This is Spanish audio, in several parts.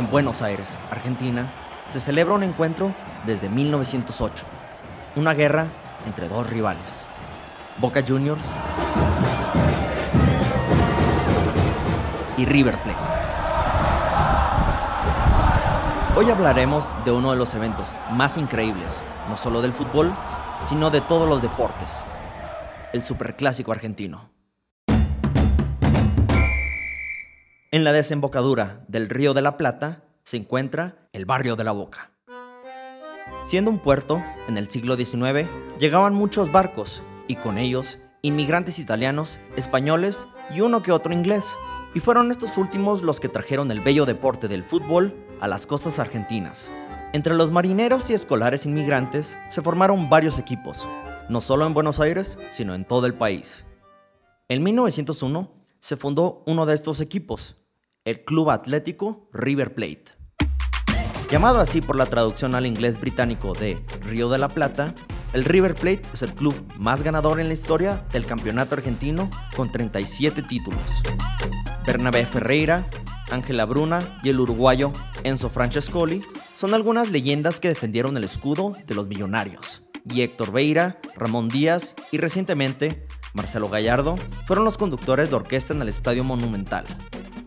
En Buenos Aires, Argentina, se celebra un encuentro desde 1908. Una guerra entre dos rivales. Boca Juniors y River Plate. Hoy hablaremos de uno de los eventos más increíbles, no solo del fútbol, sino de todos los deportes, el Superclásico argentino. En la desembocadura del Río de la Plata se encuentra el barrio de la Boca. Siendo un puerto, en el siglo XIX llegaban muchos barcos y con ellos inmigrantes italianos, españoles y uno que otro inglés. Y fueron estos últimos los que trajeron el bello deporte del fútbol a las costas argentinas. Entre los marineros y escolares inmigrantes se formaron varios equipos, no solo en Buenos Aires, sino en todo el país. En 1901 se fundó uno de estos equipos, el Club Atlético River Plate. Llamado así por la traducción al inglés británico de Río de la Plata, el River Plate es el club más ganador en la historia del campeonato argentino con 37 títulos. Bernabé Ferreira, Ángela Bruna y el uruguayo Enzo Francescoli son algunas leyendas que defendieron el escudo de los millonarios. Y Héctor Veira, Ramón Díaz y recientemente Marcelo Gallardo fueron los conductores de orquesta en el Estadio Monumental,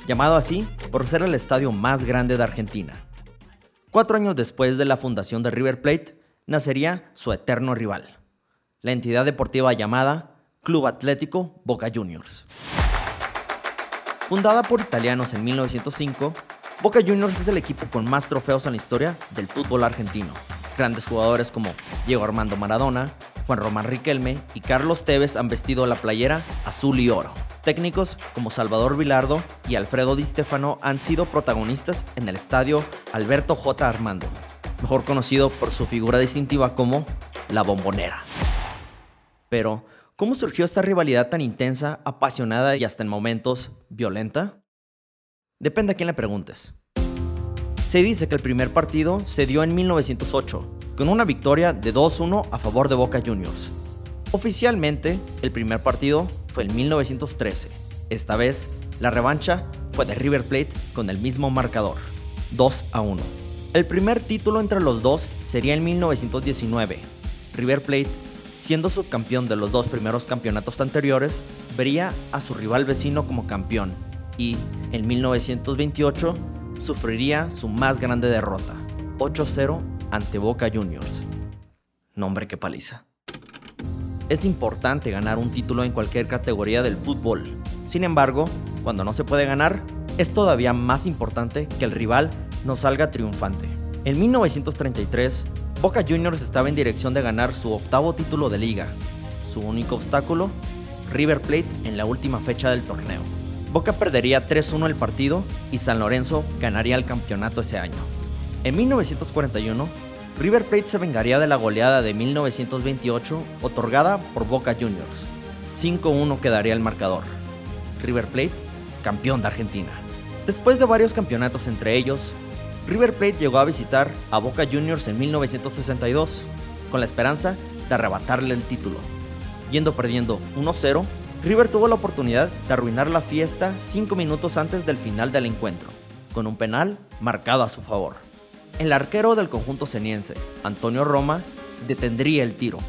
llamado así por ser el estadio más grande de Argentina. Cuatro años después de la fundación de River Plate, nacería su eterno rival, la entidad deportiva llamada Club Atlético Boca Juniors. Fundada por italianos en 1905, Boca Juniors es el equipo con más trofeos en la historia del fútbol argentino. Grandes jugadores como Diego Armando Maradona, Juan Román Riquelme y Carlos Tevez han vestido la playera azul y oro. Técnicos como Salvador Vilardo y Alfredo Di Stefano han sido protagonistas en el estadio Alberto J. Armando, mejor conocido por su figura distintiva como la bombonera. Pero, ¿cómo surgió esta rivalidad tan intensa, apasionada y hasta en momentos violenta? Depende a quién le preguntes. Se dice que el primer partido se dio en 1908, con una victoria de 2-1 a favor de Boca Juniors. Oficialmente, el primer partido fue en 1913. Esta vez, la revancha fue de River Plate con el mismo marcador, 2 1. El primer título entre los dos sería en 1919. River Plate, siendo subcampeón de los dos primeros campeonatos anteriores, vería a su rival vecino como campeón y, en 1928, sufriría su más grande derrota, 8-0 ante Boca Juniors. Nombre que paliza. Es importante ganar un título en cualquier categoría del fútbol. Sin embargo, cuando no se puede ganar, es todavía más importante que el rival no salga triunfante. En 1933, Boca Juniors estaba en dirección de ganar su octavo título de liga. Su único obstáculo, River Plate en la última fecha del torneo. Boca perdería 3-1 el partido y San Lorenzo ganaría el campeonato ese año. En 1941, River Plate se vengaría de la goleada de 1928 otorgada por Boca Juniors. 5-1 quedaría el marcador. River Plate, campeón de Argentina. Después de varios campeonatos entre ellos, River Plate llegó a visitar a Boca Juniors en 1962, con la esperanza de arrebatarle el título. Yendo perdiendo 1-0, River tuvo la oportunidad de arruinar la fiesta 5 minutos antes del final del encuentro, con un penal marcado a su favor. El arquero del conjunto seniense, Antonio Roma, detendría el tiro.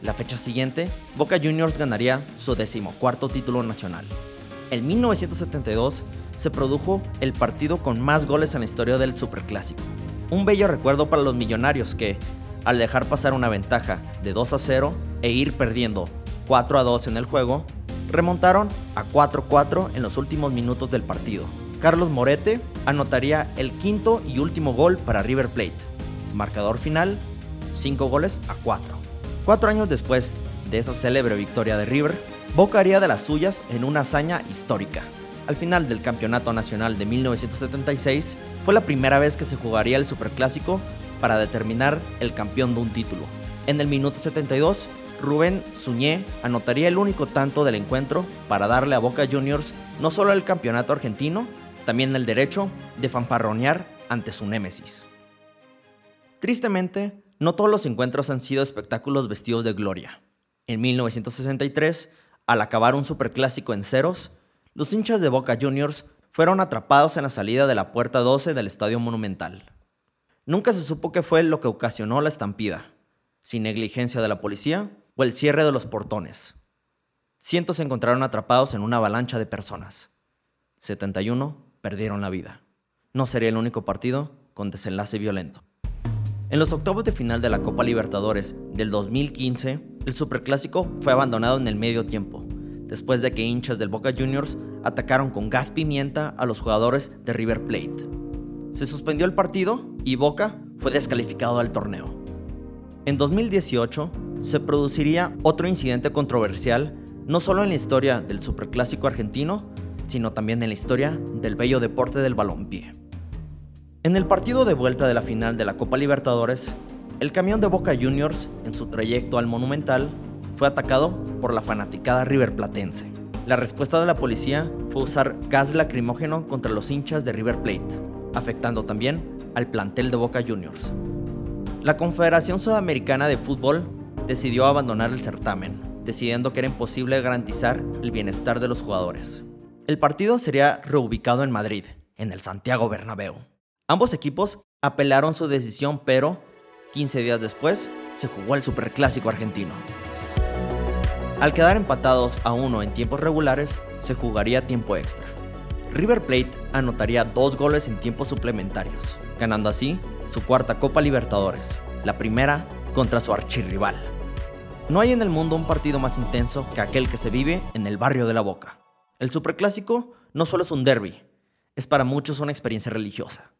La fecha siguiente, Boca Juniors ganaría su decimocuarto título nacional. En 1972, se produjo el partido con más goles en la historia del Superclásico. Un bello recuerdo para los millonarios que, al dejar pasar una ventaja de 2 a 0 e ir perdiendo 4 a 2 en el juego, remontaron a 4-4 en los últimos minutos del partido. Carlos Morete anotaría el quinto y último gol para River Plate. Marcador final, 5 goles a 4. Cuatro años después de esa célebre victoria de River, Boca haría de las suyas en una hazaña histórica. Al final del Campeonato Nacional de 1976 fue la primera vez que se jugaría el Superclásico para determinar el campeón de un título. En el minuto 72, Rubén Suñé anotaría el único tanto del encuentro para darle a Boca Juniors no solo el campeonato argentino, también el derecho de fanfarronear ante su némesis. Tristemente, no todos los encuentros han sido espectáculos vestidos de gloria. En 1963, al acabar un superclásico en ceros, los hinchas de Boca Juniors fueron atrapados en la salida de la puerta 12 del Estadio Monumental. Nunca se supo qué fue lo que ocasionó la estampida, si negligencia de la policía o el cierre de los portones. Cientos se encontraron atrapados en una avalancha de personas. 71 perdieron la vida. No sería el único partido con desenlace violento. En los octavos de final de la Copa Libertadores del 2015, el Superclásico fue abandonado en el medio tiempo, después de que hinchas del Boca Juniors atacaron con gas pimienta a los jugadores de River Plate. Se suspendió el partido y Boca fue descalificado del torneo. En 2018 se produciría otro incidente controversial no solo en la historia del Superclásico argentino, sino también en la historia del bello deporte del balompié. En el partido de vuelta de la final de la Copa Libertadores, el camión de Boca Juniors, en su trayecto al Monumental, fue atacado por la fanaticada River Platense. La respuesta de la policía fue usar gas lacrimógeno contra los hinchas de River Plate, afectando también al plantel de Boca Juniors. La Confederación Sudamericana de Fútbol decidió abandonar el certamen, decidiendo que era imposible garantizar el bienestar de los jugadores. El partido sería reubicado en Madrid, en el Santiago Bernabéu. Ambos equipos apelaron su decisión, pero 15 días después se jugó el Superclásico argentino. Al quedar empatados a uno en tiempos regulares, se jugaría tiempo extra. River Plate anotaría dos goles en tiempos suplementarios, ganando así su cuarta Copa Libertadores, la primera contra su archirrival. No hay en el mundo un partido más intenso que aquel que se vive en el barrio de la Boca. El Superclásico no solo es un derby, es para muchos una experiencia religiosa.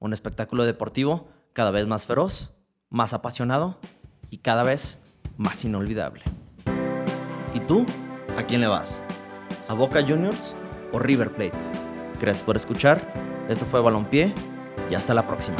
Un espectáculo deportivo cada vez más feroz, más apasionado y cada vez más inolvidable. ¿Y tú? ¿A quién le vas? ¿A Boca Juniors o River Plate? Gracias por escuchar. Esto fue Balompié y hasta la próxima.